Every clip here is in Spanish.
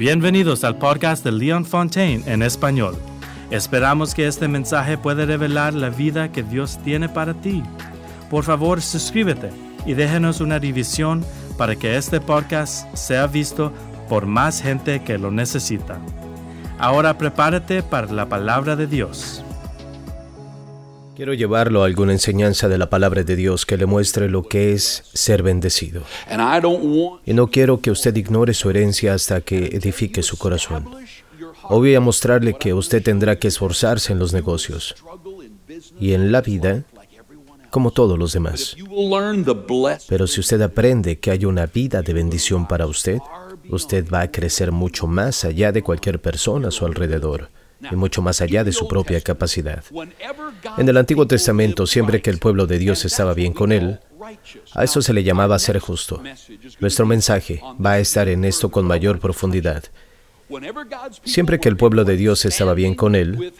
Bienvenidos al podcast de Leon Fontaine en español. Esperamos que este mensaje pueda revelar la vida que Dios tiene para ti. Por favor, suscríbete y déjenos una división para que este podcast sea visto por más gente que lo necesita. Ahora prepárate para la palabra de Dios. Quiero llevarlo a alguna enseñanza de la palabra de Dios que le muestre lo que es ser bendecido. Y no quiero que usted ignore su herencia hasta que edifique su corazón. Hoy voy a mostrarle que usted tendrá que esforzarse en los negocios y en la vida como todos los demás. Pero si usted aprende que hay una vida de bendición para usted, usted va a crecer mucho más allá de cualquier persona a su alrededor y mucho más allá de su propia capacidad. En el Antiguo Testamento, siempre que el pueblo de Dios estaba bien con él, a eso se le llamaba ser justo. Nuestro mensaje va a estar en esto con mayor profundidad. Siempre que el pueblo de Dios estaba bien con él,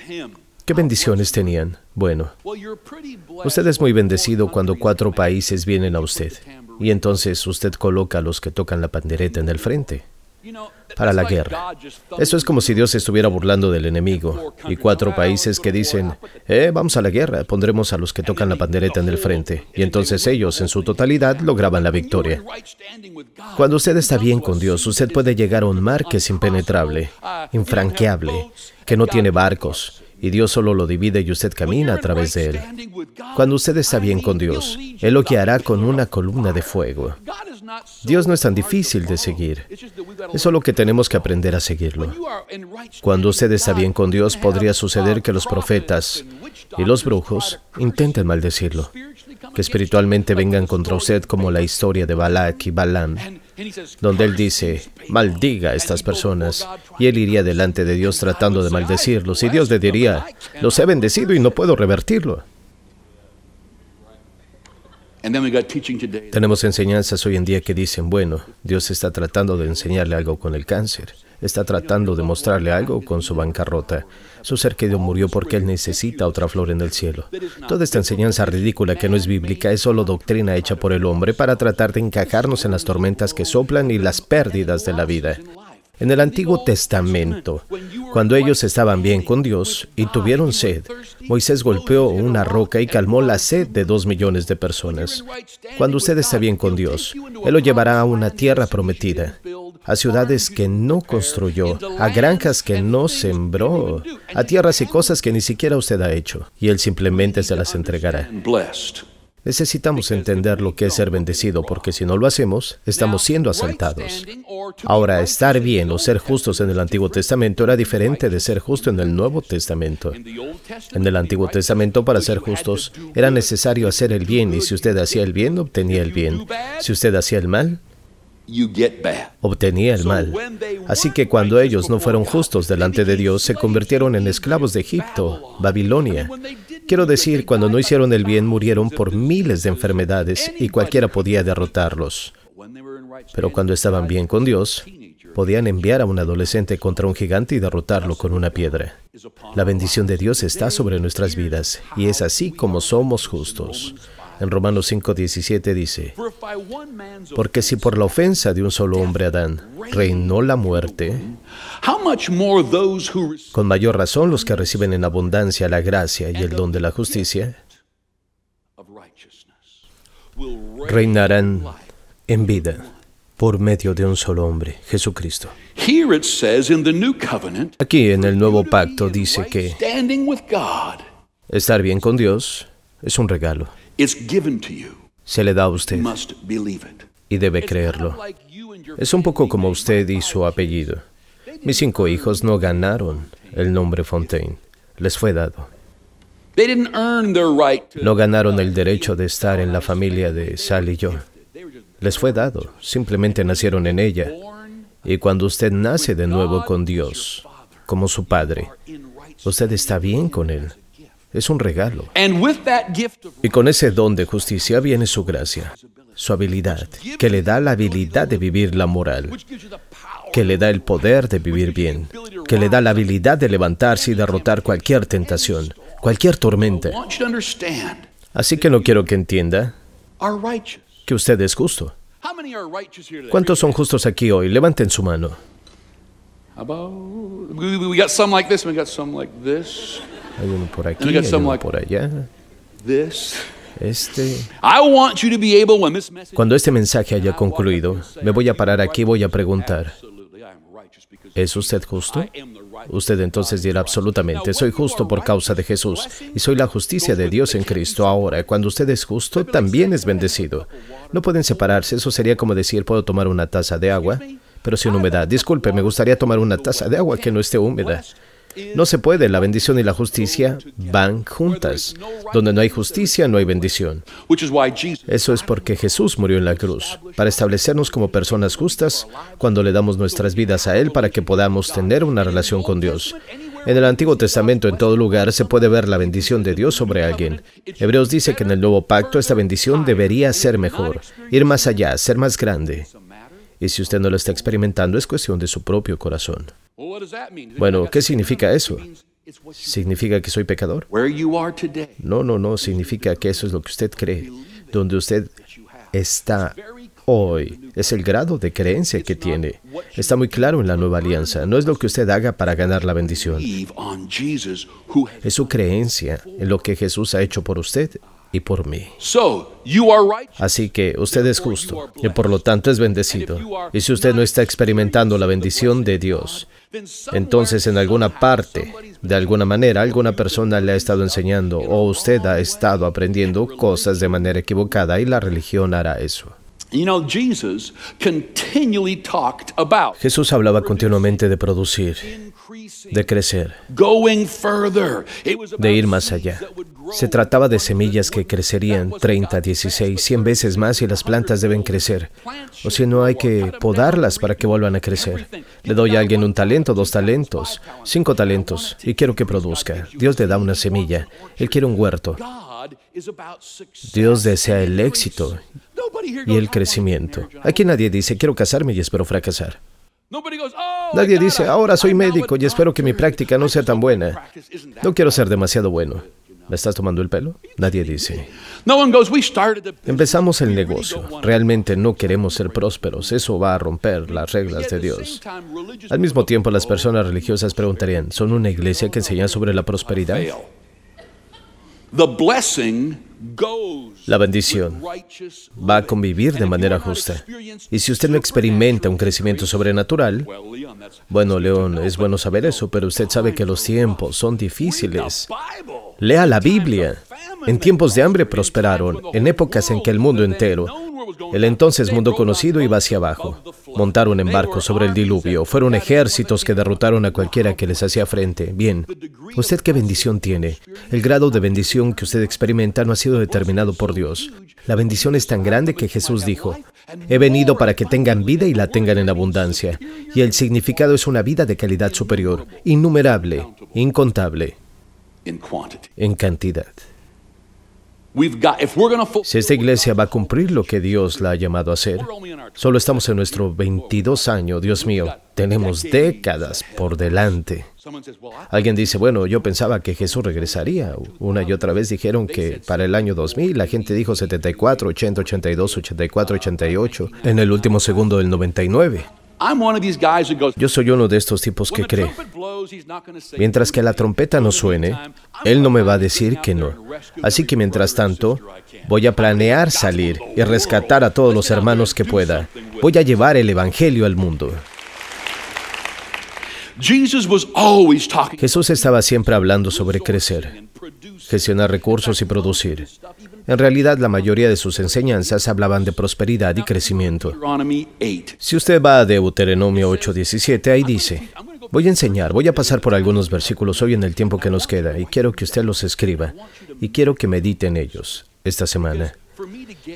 ¿qué bendiciones tenían? Bueno, usted es muy bendecido cuando cuatro países vienen a usted y entonces usted coloca a los que tocan la pandereta en el frente para la guerra. Eso es como si Dios estuviera burlando del enemigo y cuatro países que dicen, eh, vamos a la guerra, pondremos a los que tocan la pandereta en el frente. Y entonces ellos en su totalidad lograban la victoria. Cuando usted está bien con Dios, usted puede llegar a un mar que es impenetrable, infranqueable, que no tiene barcos, y Dios solo lo divide y usted camina a través de él. Cuando usted está bien con Dios, Él lo guiará con una columna de fuego. Dios no es tan difícil de seguir. Es solo que tenemos que aprender a seguirlo. Cuando usted está bien con Dios, podría suceder que los profetas y los brujos intenten maldecirlo, que espiritualmente vengan contra usted como la historia de Balak y Balaam, donde él dice, maldiga a estas personas, y él iría delante de Dios tratando de maldecirlos, y Dios le diría, los he bendecido y no puedo revertirlo. Tenemos enseñanzas hoy en día que dicen, bueno, Dios está tratando de enseñarle algo con el cáncer, está tratando de mostrarle algo con su bancarrota. Su ser querido murió porque él necesita otra flor en el cielo. Toda esta enseñanza ridícula que no es bíblica es solo doctrina hecha por el hombre para tratar de encajarnos en las tormentas que soplan y las pérdidas de la vida. En el Antiguo Testamento, cuando ellos estaban bien con Dios y tuvieron sed, Moisés golpeó una roca y calmó la sed de dos millones de personas. Cuando usted está bien con Dios, Él lo llevará a una tierra prometida, a ciudades que no construyó, a granjas que no sembró, a tierras y cosas que ni siquiera usted ha hecho, y Él simplemente se las entregará. Necesitamos entender lo que es ser bendecido, porque si no lo hacemos, estamos siendo asaltados. Ahora, estar bien o ser justos en el Antiguo Testamento era diferente de ser justo en el Nuevo Testamento. En el Antiguo Testamento, para ser justos, era necesario hacer el bien, y si usted hacía el bien, obtenía el bien. Si usted hacía el mal, obtenía el mal. Así que cuando ellos no fueron justos delante de Dios, se convirtieron en esclavos de Egipto, Babilonia. Quiero decir, cuando no hicieron el bien, murieron por miles de enfermedades y cualquiera podía derrotarlos. Pero cuando estaban bien con Dios, podían enviar a un adolescente contra un gigante y derrotarlo con una piedra. La bendición de Dios está sobre nuestras vidas y es así como somos justos. En Romanos 5:17 dice, porque si por la ofensa de un solo hombre Adán reinó la muerte, con mayor razón los que reciben en abundancia la gracia y el don de la justicia reinarán en vida por medio de un solo hombre, Jesucristo. Aquí en el nuevo pacto dice que estar bien con Dios es un regalo. Se le da a usted y debe creerlo. Es un poco como usted y su apellido. Mis cinco hijos no ganaron el nombre Fontaine, les fue dado. No ganaron el derecho de estar en la familia de Sal y yo. Les fue dado, simplemente nacieron en ella. Y cuando usted nace de nuevo con Dios, como su Padre, usted está bien con Él. Es un regalo. Y con ese don de justicia viene su gracia, su habilidad, que le da la habilidad de vivir la moral, que le da el poder de vivir bien, que le da la habilidad de levantarse y derrotar cualquier tentación, cualquier tormenta. Así que no quiero que entienda que usted es justo. ¿Cuántos son justos aquí hoy? Levanten su mano. Hay uno por aquí, hay uno por allá. Este. Cuando este mensaje haya concluido, me voy a parar aquí y voy a preguntar, ¿es usted justo? Usted entonces dirá absolutamente, soy justo por causa de Jesús y soy la justicia de Dios en Cristo. Ahora, cuando usted es justo, también es bendecido. No pueden separarse, eso sería como decir, puedo tomar una taza de agua, pero sin humedad. Disculpe, me gustaría tomar una taza de agua que no esté húmeda. No se puede, la bendición y la justicia van juntas. Donde no hay justicia, no hay bendición. Eso es porque Jesús murió en la cruz, para establecernos como personas justas cuando le damos nuestras vidas a Él para que podamos tener una relación con Dios. En el Antiguo Testamento, en todo lugar, se puede ver la bendición de Dios sobre alguien. Hebreos dice que en el nuevo pacto esta bendición debería ser mejor, ir más allá, ser más grande. Y si usted no lo está experimentando, es cuestión de su propio corazón. Bueno, ¿qué significa eso? ¿Significa que soy pecador? No, no, no, significa que eso es lo que usted cree. Donde usted está hoy es el grado de creencia que tiene. Está muy claro en la nueva alianza. No es lo que usted haga para ganar la bendición. Es su creencia en lo que Jesús ha hecho por usted y por mí. Así que usted es justo y por lo tanto es bendecido. Y si usted no está experimentando la bendición de Dios, entonces en alguna parte, de alguna manera, alguna persona le ha estado enseñando o usted ha estado aprendiendo cosas de manera equivocada y la religión hará eso. Jesús hablaba continuamente de producir, de crecer, de ir más allá. Se trataba de semillas que crecerían 30, 16, 100 veces más y las plantas deben crecer. O si no hay que podarlas para que vuelvan a crecer. Le doy a alguien un talento, dos talentos, cinco talentos y quiero que produzca. Dios le da una semilla. Él quiere un huerto. Dios desea el éxito y el crecimiento. Aquí nadie dice, quiero casarme y espero fracasar. Nadie dice, ahora soy médico y espero que mi práctica no sea tan buena. No quiero ser demasiado bueno. ¿Me estás tomando el pelo? Nadie dice. Empezamos el negocio. Realmente no queremos ser prósperos. Eso va a romper las reglas de Dios. Al mismo tiempo, las personas religiosas preguntarían, ¿son una iglesia que enseña sobre la prosperidad? La bendición va a convivir de manera justa. Y si usted no experimenta un crecimiento sobrenatural, bueno, León, es bueno saber eso, pero usted sabe que los tiempos son difíciles. Lea la Biblia. En tiempos de hambre prosperaron, en épocas en que el mundo entero el entonces mundo conocido iba hacia abajo. Montaron en barco sobre el diluvio. Fueron ejércitos que derrotaron a cualquiera que les hacía frente. Bien, ¿usted qué bendición tiene? El grado de bendición que usted experimenta no ha sido determinado por Dios. La bendición es tan grande que Jesús dijo, he venido para que tengan vida y la tengan en abundancia. Y el significado es una vida de calidad superior, innumerable, incontable, en cantidad. Si esta iglesia va a cumplir lo que Dios la ha llamado a hacer, solo estamos en nuestro 22 año, Dios mío, tenemos décadas por delante. Alguien dice, bueno, yo pensaba que Jesús regresaría. Una y otra vez dijeron que para el año 2000, la gente dijo 74, 80, 82, 84, 88, en el último segundo del 99. Yo soy uno de estos tipos que cree. Mientras que la trompeta no suene, Él no me va a decir que no. Así que mientras tanto, voy a planear salir y rescatar a todos los hermanos que pueda. Voy a llevar el Evangelio al mundo. Jesús estaba siempre hablando sobre crecer, gestionar recursos y producir. En realidad, la mayoría de sus enseñanzas hablaban de prosperidad y crecimiento. Si usted va a Deuteronomio 8:17, ahí dice, voy a enseñar, voy a pasar por algunos versículos hoy en el tiempo que nos queda, y quiero que usted los escriba, y quiero que medite en ellos esta semana.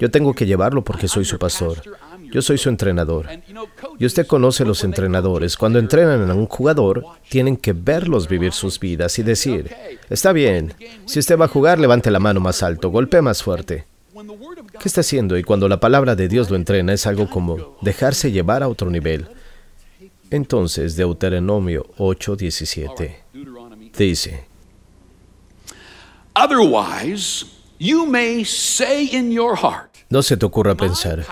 Yo tengo que llevarlo porque soy su pastor. Yo soy su entrenador. Y usted conoce los entrenadores. Cuando entrenan a un jugador, tienen que verlos vivir sus vidas y decir, está bien, si usted va a jugar, levante la mano más alto, golpee más fuerte. ¿Qué está haciendo? Y cuando la palabra de Dios lo entrena, es algo como dejarse llevar a otro nivel. Entonces, Deuteronomio 8:17 dice, no se te ocurra pensar,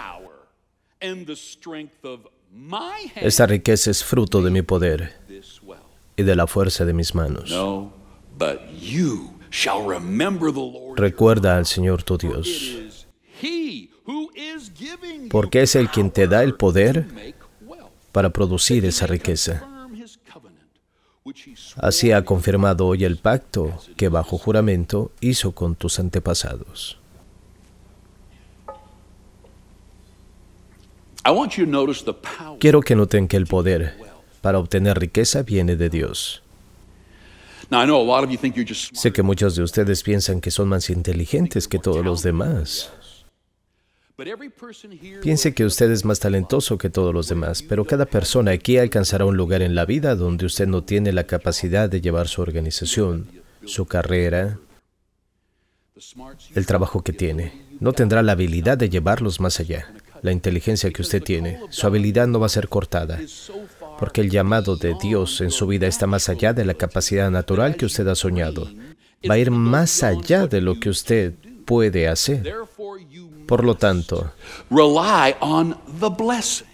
Esta riqueza es fruto de mi poder y de la fuerza de mis manos. Recuerda al Señor tu Dios, porque es el quien te da el poder para producir esa riqueza. Así ha confirmado hoy el pacto que bajo juramento hizo con tus antepasados. Quiero que noten que el poder para obtener riqueza viene de Dios. Sé que muchos de ustedes piensan que son más inteligentes que todos los demás. Piense que usted es más talentoso que todos los demás, pero cada persona aquí alcanzará un lugar en la vida donde usted no tiene la capacidad de llevar su organización, su carrera, el trabajo que tiene. No tendrá la habilidad de llevarlos más allá. La inteligencia que usted tiene, su habilidad no va a ser cortada, porque el llamado de Dios en su vida está más allá de la capacidad natural que usted ha soñado. Va a ir más allá de lo que usted puede hacer. Por lo tanto,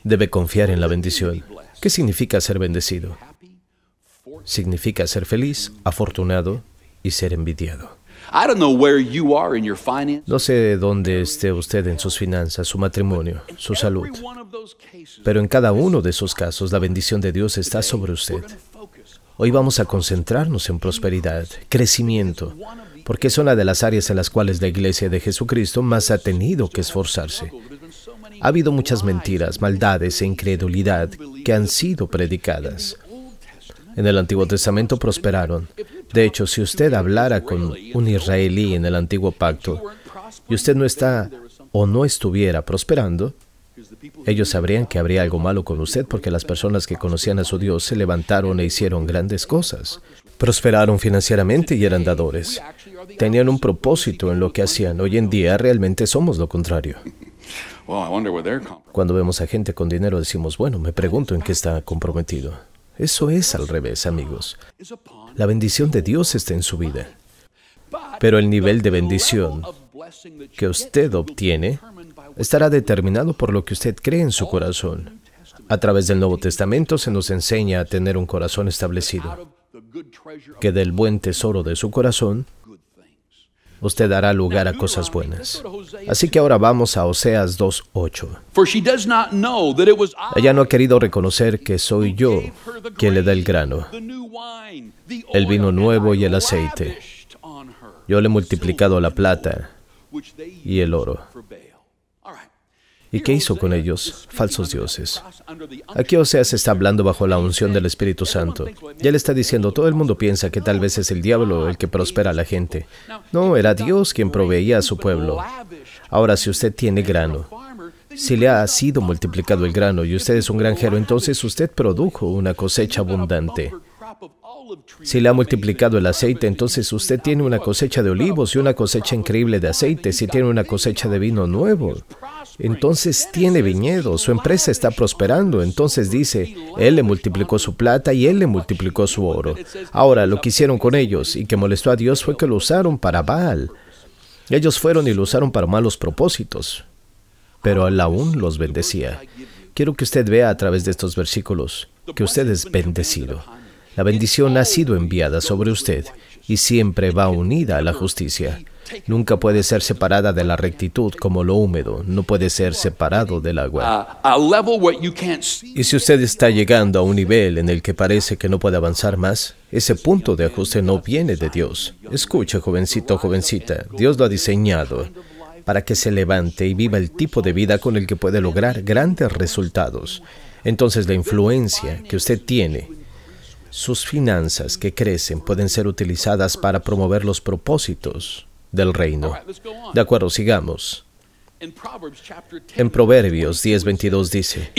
debe confiar en la bendición. ¿Qué significa ser bendecido? Significa ser feliz, afortunado y ser envidiado. No sé dónde esté usted en sus finanzas, su matrimonio, su salud, pero en cada uno de esos casos la bendición de Dios está sobre usted. Hoy vamos a concentrarnos en prosperidad, crecimiento, porque es una de las áreas en las cuales la iglesia de Jesucristo más ha tenido que esforzarse. Ha habido muchas mentiras, maldades e incredulidad que han sido predicadas. En el Antiguo Testamento prosperaron. De hecho, si usted hablara con un israelí en el Antiguo Pacto y usted no está o no estuviera prosperando, ellos sabrían que habría algo malo con usted porque las personas que conocían a su Dios se levantaron e hicieron grandes cosas. Prosperaron financieramente y eran dadores. Tenían un propósito en lo que hacían. Hoy en día realmente somos lo contrario. Cuando vemos a gente con dinero decimos, bueno, me pregunto en qué está comprometido. Eso es al revés, amigos. La bendición de Dios está en su vida. Pero el nivel de bendición que usted obtiene estará determinado por lo que usted cree en su corazón. A través del Nuevo Testamento se nos enseña a tener un corazón establecido, que del buen tesoro de su corazón usted dará lugar a cosas buenas. Así que ahora vamos a Oseas 2.8. Ella no ha querido reconocer que soy yo quien le da el grano, el vino nuevo y el aceite. Yo le he multiplicado la plata y el oro. ¿Y qué hizo con ellos? Falsos dioses. Aquí Oseas está hablando bajo la unción del Espíritu Santo. Y él está diciendo, todo el mundo piensa que tal vez es el diablo el que prospera a la gente. No, era Dios quien proveía a su pueblo. Ahora, si usted tiene grano, si le ha sido multiplicado el grano y usted es un granjero, entonces usted produjo una cosecha abundante. Si le ha multiplicado el aceite, entonces usted tiene una cosecha de olivos y una cosecha increíble de aceite. Si tiene una cosecha de vino nuevo, entonces tiene viñedo, su empresa está prosperando. Entonces dice, Él le multiplicó su plata y Él le multiplicó su oro. Ahora, lo que hicieron con ellos y que molestó a Dios fue que lo usaron para Baal. Ellos fueron y lo usaron para malos propósitos, pero Él aún los bendecía. Quiero que usted vea a través de estos versículos que usted es bendecido. La bendición ha sido enviada sobre usted y siempre va unida a la justicia. Nunca puede ser separada de la rectitud como lo húmedo, no puede ser separado del agua. Y si usted está llegando a un nivel en el que parece que no puede avanzar más, ese punto de ajuste no viene de Dios. Escucha, jovencito, jovencita, Dios lo ha diseñado para que se levante y viva el tipo de vida con el que puede lograr grandes resultados. Entonces la influencia que usted tiene sus finanzas que crecen pueden ser utilizadas para promover los propósitos del reino. De acuerdo, sigamos. En Proverbios 10:22 dice,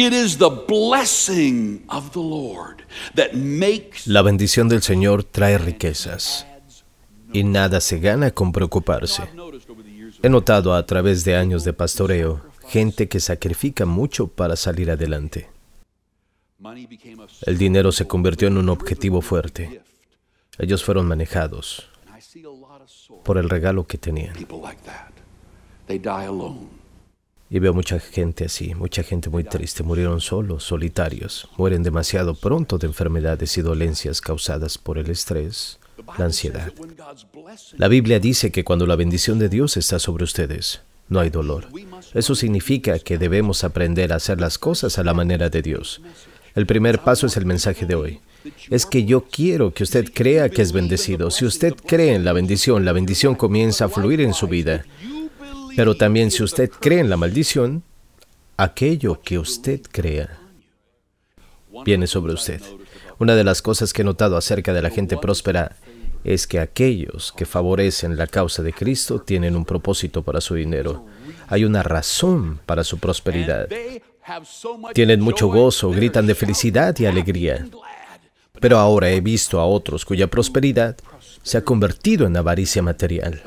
La bendición del Señor trae riquezas y nada se gana con preocuparse. He notado a través de años de pastoreo gente que sacrifica mucho para salir adelante. El dinero se convirtió en un objetivo fuerte. Ellos fueron manejados por el regalo que tenían. Y veo mucha gente así, mucha gente muy triste. Murieron solos, solitarios. Mueren demasiado pronto de enfermedades y dolencias causadas por el estrés, la ansiedad. La Biblia dice que cuando la bendición de Dios está sobre ustedes, no hay dolor. Eso significa que debemos aprender a hacer las cosas a la manera de Dios. El primer paso es el mensaje de hoy. Es que yo quiero que usted crea que es bendecido. Si usted cree en la bendición, la bendición comienza a fluir en su vida. Pero también si usted cree en la maldición, aquello que usted crea viene sobre usted. Una de las cosas que he notado acerca de la gente próspera es que aquellos que favorecen la causa de Cristo tienen un propósito para su dinero. Hay una razón para su prosperidad. Tienen mucho gozo, gritan de felicidad y alegría. Pero ahora he visto a otros cuya prosperidad se ha convertido en avaricia material.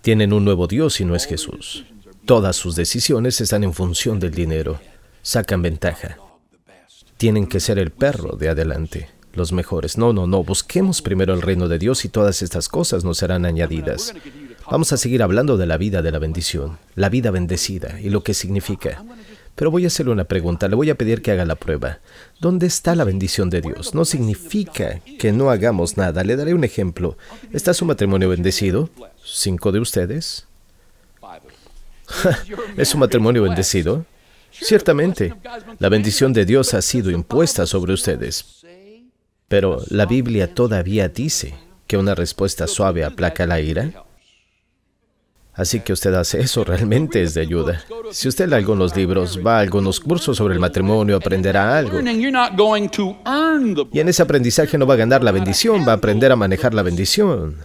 Tienen un nuevo Dios y no es Jesús. Todas sus decisiones están en función del dinero. Sacan ventaja. Tienen que ser el perro de adelante, los mejores. No, no, no. Busquemos primero el reino de Dios y todas estas cosas nos serán añadidas. Vamos a seguir hablando de la vida de la bendición, la vida bendecida y lo que significa. Pero voy a hacerle una pregunta, le voy a pedir que haga la prueba. ¿Dónde está la bendición de Dios? No significa que no hagamos nada. Le daré un ejemplo. ¿Está su matrimonio bendecido? ¿Cinco de ustedes? ¿Es su matrimonio bendecido? Ciertamente, la bendición de Dios ha sido impuesta sobre ustedes. Pero la Biblia todavía dice que una respuesta suave aplaca la ira. Así que usted hace eso, realmente es de ayuda. Si usted lee algunos libros, va a algunos cursos sobre el matrimonio, aprenderá algo. Y en ese aprendizaje no va a ganar la bendición, va a aprender a manejar la bendición.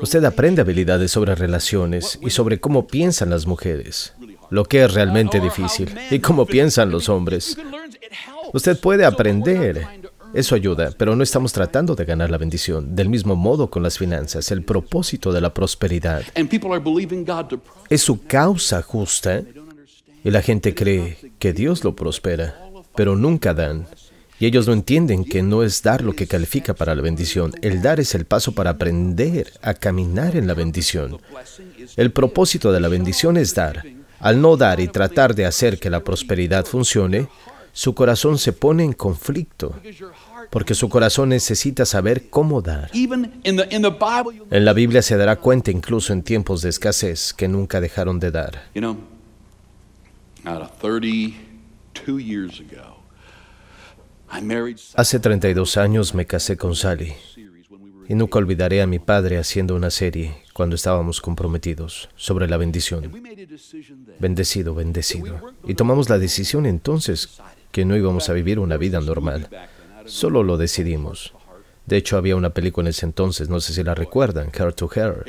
Usted aprende habilidades sobre relaciones y sobre cómo piensan las mujeres, lo que es realmente difícil, y cómo piensan los hombres. Usted puede aprender eso ayuda, pero no estamos tratando de ganar la bendición. Del mismo modo con las finanzas, el propósito de la prosperidad es su causa justa y la gente cree que Dios lo prospera, pero nunca dan. Y ellos no entienden que no es dar lo que califica para la bendición. El dar es el paso para aprender a caminar en la bendición. El propósito de la bendición es dar. Al no dar y tratar de hacer que la prosperidad funcione, su corazón se pone en conflicto porque su corazón necesita saber cómo dar. En la Biblia se dará cuenta incluso en tiempos de escasez que nunca dejaron de dar. Hace 32 años me casé con Sally y nunca olvidaré a mi padre haciendo una serie cuando estábamos comprometidos sobre la bendición. Bendecido, bendecido. Y tomamos la decisión entonces que no íbamos a vivir una vida normal. Solo lo decidimos. De hecho, había una película en ese entonces, no sé si la recuerdan, Hair to Hair.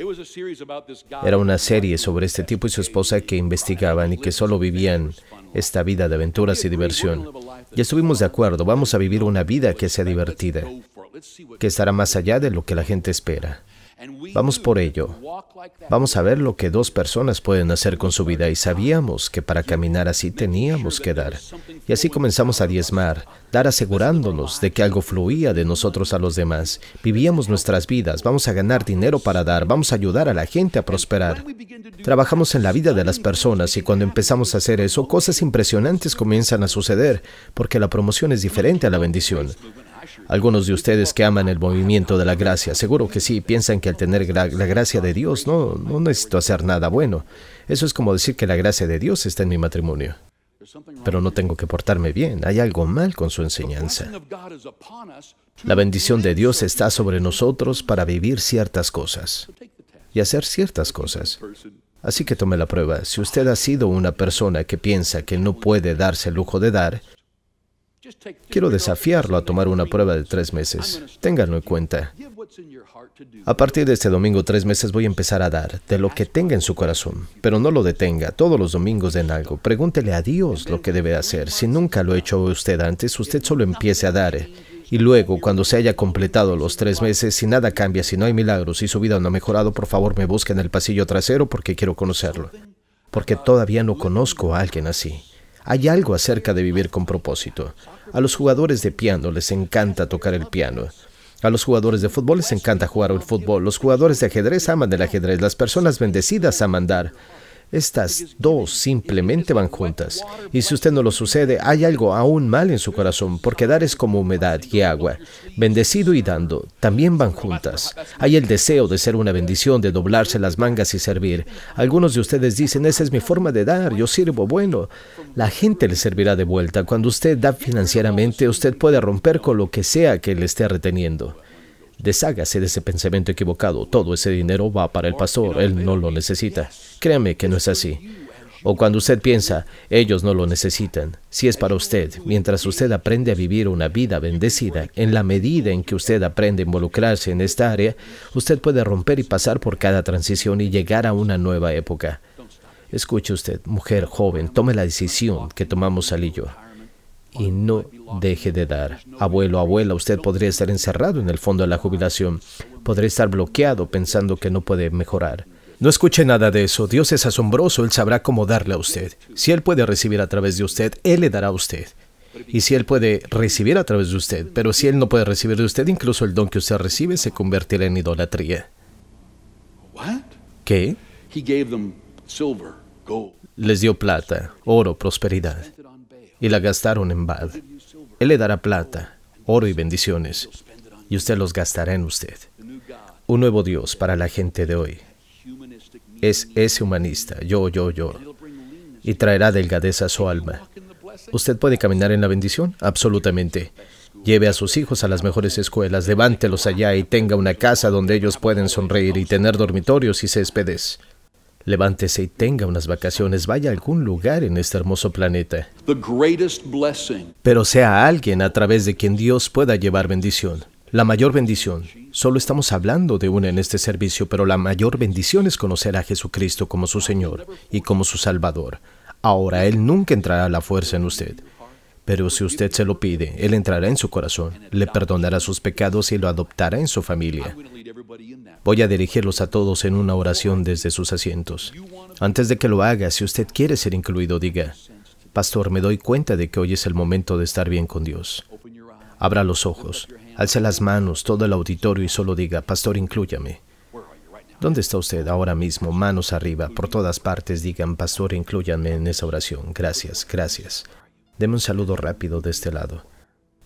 Era una serie sobre este tipo y su esposa que investigaban y que solo vivían esta vida de aventuras y diversión. Y estuvimos de acuerdo, vamos a vivir una vida que sea divertida, que estará más allá de lo que la gente espera. Vamos por ello. Vamos a ver lo que dos personas pueden hacer con su vida y sabíamos que para caminar así teníamos que dar. Y así comenzamos a diezmar, dar asegurándonos de que algo fluía de nosotros a los demás. Vivíamos nuestras vidas, vamos a ganar dinero para dar, vamos a ayudar a la gente a prosperar. Trabajamos en la vida de las personas y cuando empezamos a hacer eso, cosas impresionantes comienzan a suceder, porque la promoción es diferente a la bendición. Algunos de ustedes que aman el movimiento de la gracia, seguro que sí, piensan que al tener la, gracia de Dios no, no necesito hacer nada bueno. Eso es como decir que la gracia de Dios está en mi matrimonio. Pero no tengo que portarme bien, hay algo mal con su enseñanza. La bendición de Dios está sobre nosotros para vivir ciertas cosas y hacer ciertas cosas. Así que tome la prueba. Si usted ha sido una persona que piensa que no puede darse el lujo de dar, Quiero desafiarlo a tomar una prueba de tres meses. Ténganlo en cuenta. A partir de este domingo, tres meses, voy a empezar a dar de lo que tenga en su corazón. Pero no lo detenga. Todos los domingos den algo. Pregúntele a Dios lo que debe hacer. Si nunca lo ha hecho usted antes, usted solo empiece a dar. Y luego, cuando se haya completado los tres meses, si nada cambia, si no hay milagros y su vida no ha mejorado, por favor me busque en el pasillo trasero porque quiero conocerlo. Porque todavía no conozco a alguien así. Hay algo acerca de vivir con propósito. A los jugadores de piano les encanta tocar el piano. A los jugadores de fútbol les encanta jugar al fútbol. Los jugadores de ajedrez aman el ajedrez. Las personas bendecidas aman dar. Estas dos simplemente van juntas. Y si usted no lo sucede, hay algo aún mal en su corazón, porque dar es como humedad y agua. Bendecido y dando también van juntas. Hay el deseo de ser una bendición, de doblarse las mangas y servir. Algunos de ustedes dicen, esa es mi forma de dar, yo sirvo bueno. La gente le servirá de vuelta. Cuando usted da financieramente, usted puede romper con lo que sea que le esté reteniendo. Deshágase de ese pensamiento equivocado. Todo ese dinero va para el pastor, él no lo necesita. Créame que no es así. O cuando usted piensa, ellos no lo necesitan. Si es para usted, mientras usted aprende a vivir una vida bendecida, en la medida en que usted aprende a involucrarse en esta área, usted puede romper y pasar por cada transición y llegar a una nueva época. Escuche usted, mujer joven, tome la decisión que tomamos al y yo y no deje de dar. Abuelo, abuela, usted podría estar encerrado en el fondo de la jubilación. Podría estar bloqueado pensando que no puede mejorar. No escuche nada de eso. Dios es asombroso. Él sabrá cómo darle a usted. Si Él puede recibir a través de usted, Él le dará a usted. Y si Él puede recibir a través de usted, pero si Él no puede recibir de usted, incluso el don que usted recibe se convertirá en idolatría. ¿Qué? Les dio plata, oro, prosperidad y la gastaron en Baal. Él le dará plata, oro y bendiciones, y usted los gastará en usted. Un nuevo Dios para la gente de hoy. Es ese humanista, yo, yo, yo, y traerá delgadez a su alma. ¿Usted puede caminar en la bendición? Absolutamente. Lleve a sus hijos a las mejores escuelas, levántelos allá y tenga una casa donde ellos pueden sonreír y tener dormitorios y céspedes. Levántese y tenga unas vacaciones, vaya a algún lugar en este hermoso planeta. Pero sea alguien a través de quien Dios pueda llevar bendición. La mayor bendición. Solo estamos hablando de una en este servicio, pero la mayor bendición es conocer a Jesucristo como su Señor y como su Salvador. Ahora Él nunca entrará a la fuerza en usted. Pero si usted se lo pide, Él entrará en su corazón, le perdonará sus pecados y lo adoptará en su familia. Voy a dirigirlos a todos en una oración desde sus asientos. Antes de que lo haga, si usted quiere ser incluido, diga, Pastor, me doy cuenta de que hoy es el momento de estar bien con Dios. Abra los ojos, alce las manos, todo el auditorio y solo diga, Pastor, inclúyame. ¿Dónde está usted ahora mismo? Manos arriba, por todas partes digan, Pastor, inclúyame en esa oración. Gracias, gracias. Deme un saludo rápido de este lado.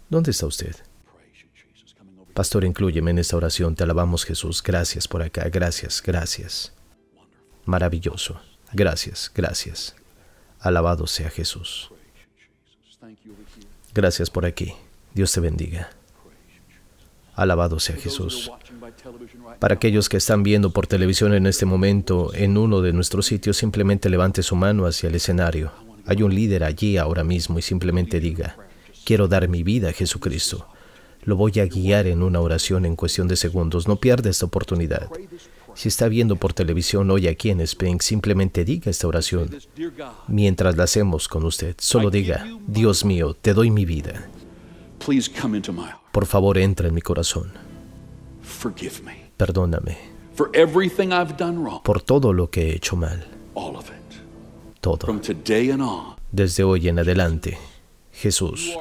¿Dónde está usted? Pastor, incluyeme en esta oración. Te alabamos Jesús. Gracias por acá. Gracias, gracias. Maravilloso. Gracias, gracias. Alabado sea Jesús. Gracias por aquí. Dios te bendiga. Alabado sea Jesús. Para aquellos que están viendo por televisión en este momento en uno de nuestros sitios, simplemente levante su mano hacia el escenario. Hay un líder allí ahora mismo y simplemente diga, quiero dar mi vida a Jesucristo. Lo voy a guiar en una oración en cuestión de segundos. No pierda esta oportunidad. Si está viendo por televisión hoy aquí en Spring, simplemente diga esta oración. Mientras la hacemos con usted, solo diga, Dios mío, te doy mi vida. Por favor, entra en mi corazón. Perdóname por todo lo que he hecho mal. Todo. Desde hoy en adelante, Jesús,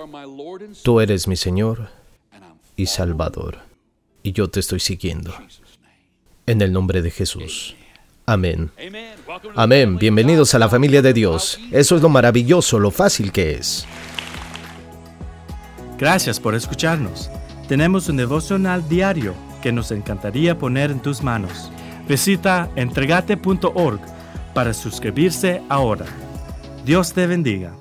tú eres mi Señor y Salvador, y yo te estoy siguiendo. En el nombre de Jesús. Amén. Amén. Bienvenidos a la familia de Dios. Eso es lo maravilloso, lo fácil que es. Gracias por escucharnos. Tenemos un devocional diario que nos encantaría poner en tus manos. Visita entregate.org para suscribirse ahora. Dios te bendiga.